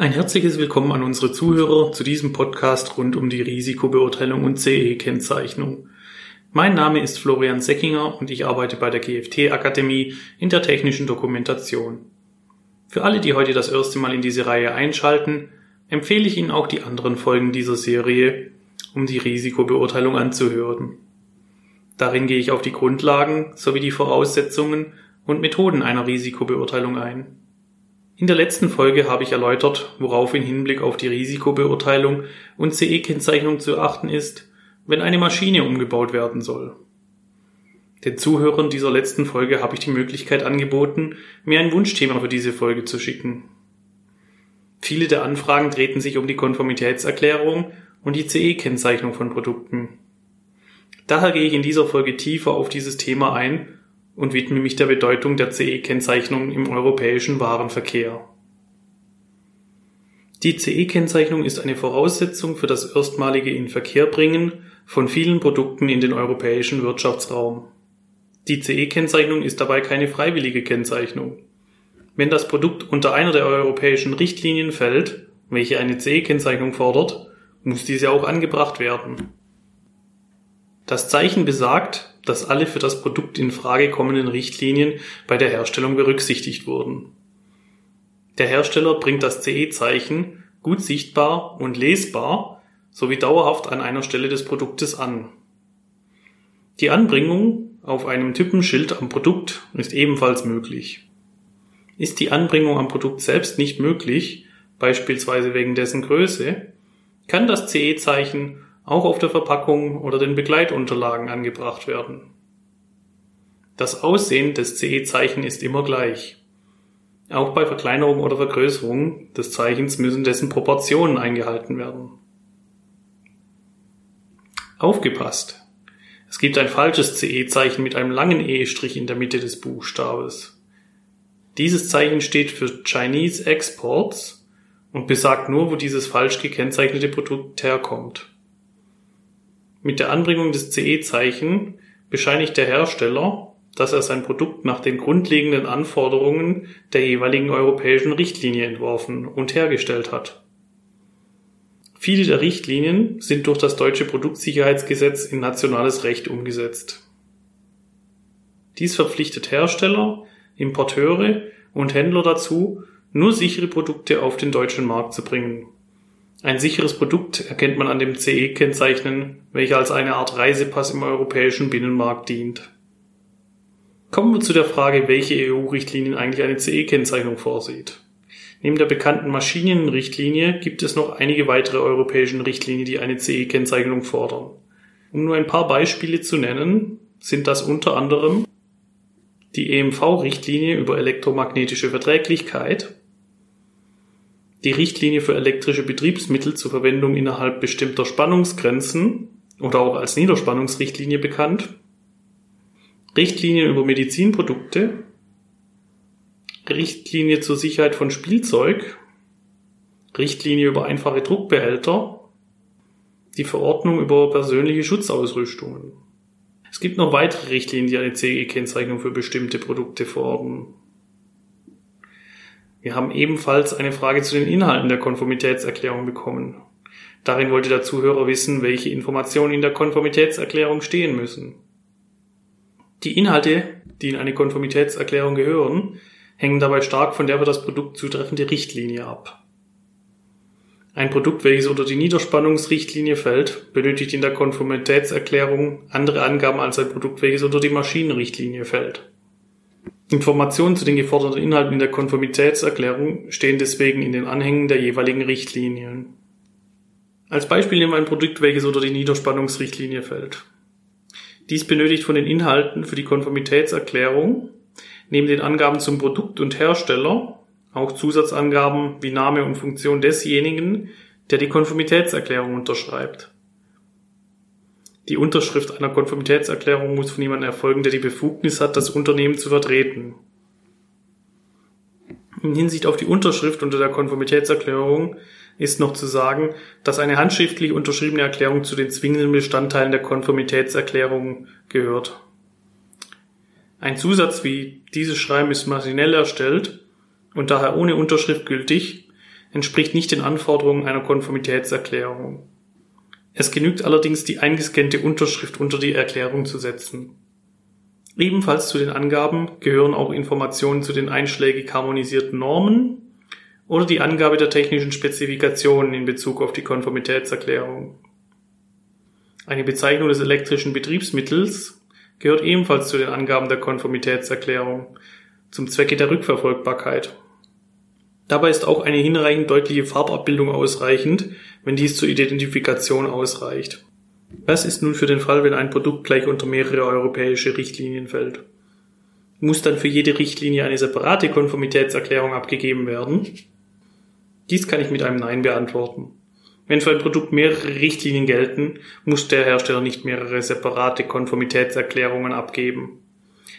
Ein herzliches Willkommen an unsere Zuhörer zu diesem Podcast rund um die Risikobeurteilung und CE-Kennzeichnung. Mein Name ist Florian Seckinger und ich arbeite bei der GFT Akademie in der technischen Dokumentation. Für alle, die heute das erste Mal in diese Reihe einschalten, empfehle ich Ihnen auch die anderen Folgen dieser Serie, um die Risikobeurteilung anzuhören. Darin gehe ich auf die Grundlagen sowie die Voraussetzungen und Methoden einer Risikobeurteilung ein. In der letzten Folge habe ich erläutert, worauf in Hinblick auf die Risikobeurteilung und CE-Kennzeichnung zu achten ist, wenn eine Maschine umgebaut werden soll. Den Zuhörern dieser letzten Folge habe ich die Möglichkeit angeboten, mir ein Wunschthema für diese Folge zu schicken. Viele der Anfragen drehten sich um die Konformitätserklärung und die CE-Kennzeichnung von Produkten. Daher gehe ich in dieser Folge tiefer auf dieses Thema ein und widme mich der Bedeutung der CE-Kennzeichnung im europäischen Warenverkehr. Die CE-Kennzeichnung ist eine Voraussetzung für das erstmalige Inverkehrbringen von vielen Produkten in den europäischen Wirtschaftsraum. Die CE-Kennzeichnung ist dabei keine freiwillige Kennzeichnung. Wenn das Produkt unter einer der europäischen Richtlinien fällt, welche eine CE-Kennzeichnung fordert, muss diese auch angebracht werden. Das Zeichen besagt, dass alle für das Produkt in Frage kommenden Richtlinien bei der Herstellung berücksichtigt wurden. Der Hersteller bringt das CE-Zeichen gut sichtbar und lesbar sowie dauerhaft an einer Stelle des Produktes an. Die Anbringung auf einem Typenschild am Produkt ist ebenfalls möglich. Ist die Anbringung am Produkt selbst nicht möglich, beispielsweise wegen dessen Größe, kann das CE-Zeichen auch auf der Verpackung oder den Begleitunterlagen angebracht werden. Das Aussehen des CE-Zeichen ist immer gleich. Auch bei Verkleinerung oder Vergrößerung des Zeichens müssen dessen Proportionen eingehalten werden. Aufgepasst! Es gibt ein falsches CE-Zeichen mit einem langen E-Strich in der Mitte des Buchstabes. Dieses Zeichen steht für Chinese Exports und besagt nur, wo dieses falsch gekennzeichnete Produkt herkommt. Mit der Anbringung des CE-Zeichen bescheinigt der Hersteller, dass er sein Produkt nach den grundlegenden Anforderungen der jeweiligen europäischen Richtlinie entworfen und hergestellt hat. Viele der Richtlinien sind durch das deutsche Produktsicherheitsgesetz in nationales Recht umgesetzt. Dies verpflichtet Hersteller, Importeure und Händler dazu, nur sichere Produkte auf den deutschen Markt zu bringen ein sicheres Produkt erkennt man an dem CE-Kennzeichen, welcher als eine Art Reisepass im europäischen Binnenmarkt dient. Kommen wir zu der Frage, welche EU-Richtlinien eigentlich eine CE-Kennzeichnung vorsieht. Neben der bekannten Maschinenrichtlinie gibt es noch einige weitere europäische Richtlinien, die eine CE-Kennzeichnung fordern. Um nur ein paar Beispiele zu nennen, sind das unter anderem die EMV-Richtlinie über elektromagnetische Verträglichkeit, die Richtlinie für elektrische Betriebsmittel zur Verwendung innerhalb bestimmter Spannungsgrenzen oder auch als Niederspannungsrichtlinie bekannt, Richtlinien über Medizinprodukte, Richtlinie zur Sicherheit von Spielzeug, Richtlinie über einfache Druckbehälter, die Verordnung über persönliche Schutzausrüstungen. Es gibt noch weitere Richtlinien, die eine CE-Kennzeichnung für bestimmte Produkte verordnen. Wir haben ebenfalls eine Frage zu den Inhalten der Konformitätserklärung bekommen. Darin wollte der Zuhörer wissen, welche Informationen in der Konformitätserklärung stehen müssen. Die Inhalte, die in eine Konformitätserklärung gehören, hängen dabei stark von der für das Produkt zutreffende Richtlinie ab. Ein Produkt, welches unter die Niederspannungsrichtlinie fällt, benötigt in der Konformitätserklärung andere Angaben als ein Produkt, welches unter die Maschinenrichtlinie fällt. Informationen zu den geforderten Inhalten in der Konformitätserklärung stehen deswegen in den Anhängen der jeweiligen Richtlinien. Als Beispiel nehmen wir ein Produkt, welches unter die Niederspannungsrichtlinie fällt. Dies benötigt von den Inhalten für die Konformitätserklärung neben den Angaben zum Produkt und Hersteller auch Zusatzangaben wie Name und Funktion desjenigen, der die Konformitätserklärung unterschreibt. Die Unterschrift einer Konformitätserklärung muss von jemandem erfolgen, der die Befugnis hat, das Unternehmen zu vertreten. In Hinsicht auf die Unterschrift unter der Konformitätserklärung ist noch zu sagen, dass eine handschriftlich unterschriebene Erklärung zu den zwingenden Bestandteilen der Konformitätserklärung gehört. Ein Zusatz wie dieses Schreiben ist maschinell erstellt und daher ohne Unterschrift gültig, entspricht nicht den Anforderungen einer Konformitätserklärung. Es genügt allerdings, die eingescannte Unterschrift unter die Erklärung zu setzen. Ebenfalls zu den Angaben gehören auch Informationen zu den einschlägig harmonisierten Normen oder die Angabe der technischen Spezifikationen in Bezug auf die Konformitätserklärung. Eine Bezeichnung des elektrischen Betriebsmittels gehört ebenfalls zu den Angaben der Konformitätserklärung zum Zwecke der Rückverfolgbarkeit. Dabei ist auch eine hinreichend deutliche Farbabbildung ausreichend, wenn dies zur Identifikation ausreicht. Was ist nun für den Fall, wenn ein Produkt gleich unter mehrere europäische Richtlinien fällt? Muss dann für jede Richtlinie eine separate Konformitätserklärung abgegeben werden? Dies kann ich mit einem Nein beantworten. Wenn für ein Produkt mehrere Richtlinien gelten, muss der Hersteller nicht mehrere separate Konformitätserklärungen abgeben.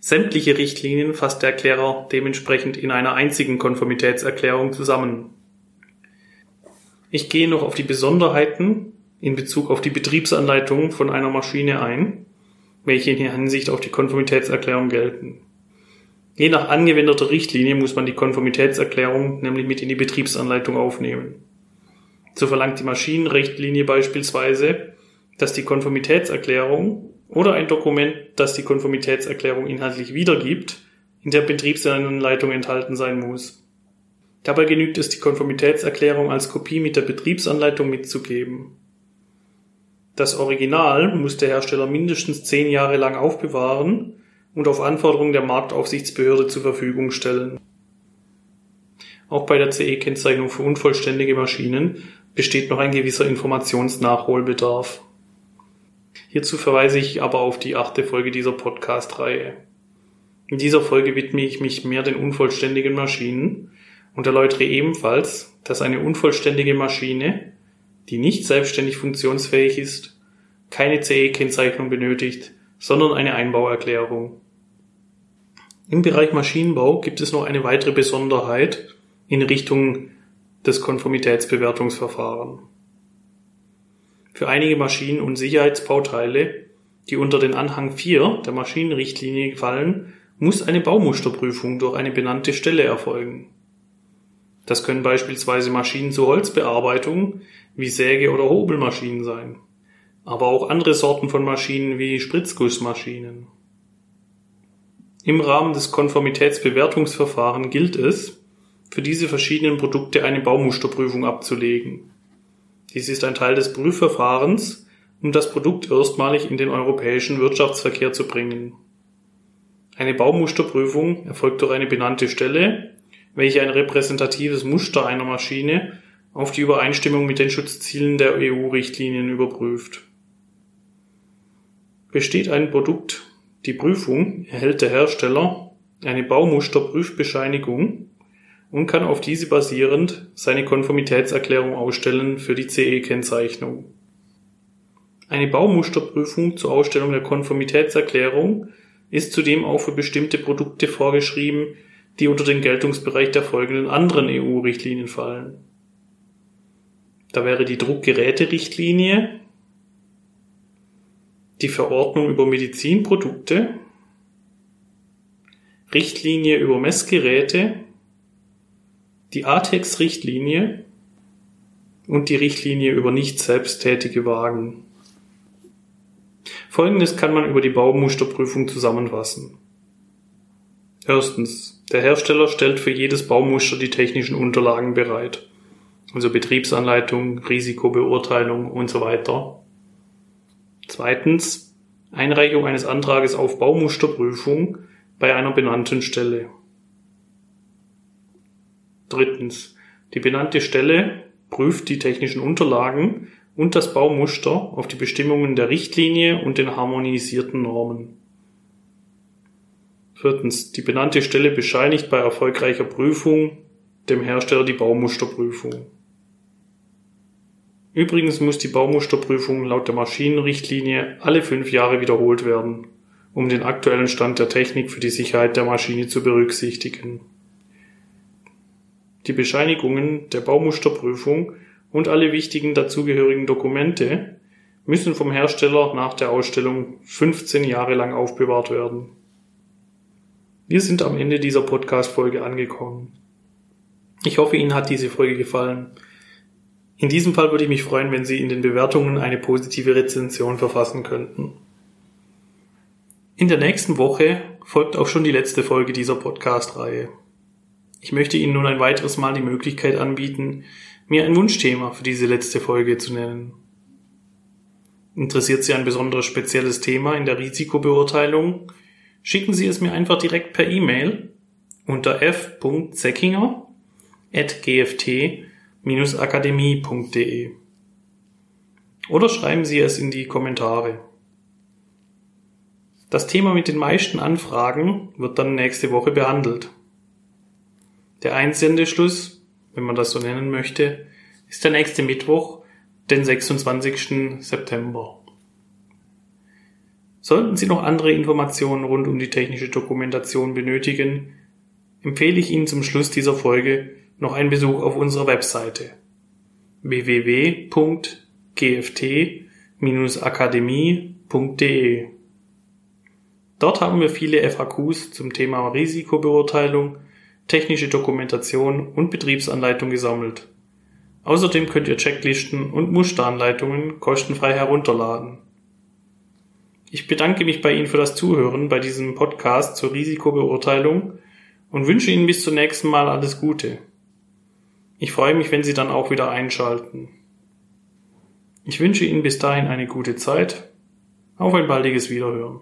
Sämtliche Richtlinien fasst der Erklärer dementsprechend in einer einzigen Konformitätserklärung zusammen. Ich gehe noch auf die Besonderheiten in Bezug auf die Betriebsanleitung von einer Maschine ein, welche in Hinsicht auf die Konformitätserklärung gelten. Je nach angewendeter Richtlinie muss man die Konformitätserklärung nämlich mit in die Betriebsanleitung aufnehmen. So verlangt die Maschinenrichtlinie beispielsweise, dass die Konformitätserklärung oder ein Dokument, das die Konformitätserklärung inhaltlich wiedergibt, in der Betriebsanleitung enthalten sein muss. Dabei genügt es, die Konformitätserklärung als Kopie mit der Betriebsanleitung mitzugeben. Das Original muss der Hersteller mindestens zehn Jahre lang aufbewahren und auf Anforderung der Marktaufsichtsbehörde zur Verfügung stellen. Auch bei der CE-Kennzeichnung für unvollständige Maschinen besteht noch ein gewisser Informationsnachholbedarf. Hierzu verweise ich aber auf die achte Folge dieser Podcast-Reihe. In dieser Folge widme ich mich mehr den unvollständigen Maschinen und erläutere ebenfalls, dass eine unvollständige Maschine, die nicht selbstständig funktionsfähig ist, keine CE-Kennzeichnung benötigt, sondern eine Einbauerklärung. Im Bereich Maschinenbau gibt es noch eine weitere Besonderheit in Richtung des Konformitätsbewertungsverfahrens. Für einige Maschinen und Sicherheitsbauteile, die unter den Anhang 4 der Maschinenrichtlinie fallen, muss eine Baumusterprüfung durch eine benannte Stelle erfolgen. Das können beispielsweise Maschinen zur Holzbearbeitung wie Säge- oder Hobelmaschinen sein, aber auch andere Sorten von Maschinen wie Spritzgussmaschinen. Im Rahmen des Konformitätsbewertungsverfahrens gilt es, für diese verschiedenen Produkte eine Baumusterprüfung abzulegen. Dies ist ein Teil des Prüfverfahrens, um das Produkt erstmalig in den europäischen Wirtschaftsverkehr zu bringen. Eine Baumusterprüfung erfolgt durch eine benannte Stelle, welche ein repräsentatives Muster einer Maschine auf die Übereinstimmung mit den Schutzzielen der EU-Richtlinien überprüft. Besteht ein Produkt die Prüfung, erhält der Hersteller eine Baumusterprüfbescheinigung und kann auf diese basierend seine Konformitätserklärung ausstellen für die CE-Kennzeichnung. Eine Baumusterprüfung zur Ausstellung der Konformitätserklärung ist zudem auch für bestimmte Produkte vorgeschrieben, die unter den Geltungsbereich der folgenden anderen EU-Richtlinien fallen. Da wäre die Druckgeräterichtlinie, die Verordnung über Medizinprodukte, Richtlinie über Messgeräte die ATEX-Richtlinie und die Richtlinie über nicht selbsttätige Wagen. Folgendes kann man über die Baumusterprüfung zusammenfassen. Erstens. Der Hersteller stellt für jedes Baumuster die technischen Unterlagen bereit. Also Betriebsanleitung, Risikobeurteilung und so weiter. Zweitens. Einreichung eines Antrages auf Baumusterprüfung bei einer benannten Stelle. Drittens. Die benannte Stelle prüft die technischen Unterlagen und das Baumuster auf die Bestimmungen der Richtlinie und den harmonisierten Normen. Viertens. Die benannte Stelle bescheinigt bei erfolgreicher Prüfung dem Hersteller die Baumusterprüfung. Übrigens muss die Baumusterprüfung laut der Maschinenrichtlinie alle fünf Jahre wiederholt werden, um den aktuellen Stand der Technik für die Sicherheit der Maschine zu berücksichtigen. Die Bescheinigungen der Baumusterprüfung und alle wichtigen dazugehörigen Dokumente müssen vom Hersteller nach der Ausstellung 15 Jahre lang aufbewahrt werden. Wir sind am Ende dieser Podcast-Folge angekommen. Ich hoffe, Ihnen hat diese Folge gefallen. In diesem Fall würde ich mich freuen, wenn Sie in den Bewertungen eine positive Rezension verfassen könnten. In der nächsten Woche folgt auch schon die letzte Folge dieser Podcast-Reihe. Ich möchte Ihnen nun ein weiteres Mal die Möglichkeit anbieten, mir ein Wunschthema für diese letzte Folge zu nennen. Interessiert Sie ein besonderes spezielles Thema in der Risikobeurteilung? Schicken Sie es mir einfach direkt per E-Mail unter f.zeckinger at gft-akademie.de oder schreiben Sie es in die Kommentare. Das Thema mit den meisten Anfragen wird dann nächste Woche behandelt. Der Einsendeschluss, wenn man das so nennen möchte, ist der nächste Mittwoch, den 26. September. Sollten Sie noch andere Informationen rund um die technische Dokumentation benötigen, empfehle ich Ihnen zum Schluss dieser Folge noch einen Besuch auf unserer Webseite www.gft-akademie.de. Dort haben wir viele FAQs zum Thema Risikobeurteilung, technische Dokumentation und Betriebsanleitung gesammelt. Außerdem könnt ihr Checklisten und Musteranleitungen kostenfrei herunterladen. Ich bedanke mich bei Ihnen für das Zuhören bei diesem Podcast zur Risikobeurteilung und wünsche Ihnen bis zum nächsten Mal alles Gute. Ich freue mich, wenn Sie dann auch wieder einschalten. Ich wünsche Ihnen bis dahin eine gute Zeit. Auf ein baldiges Wiederhören.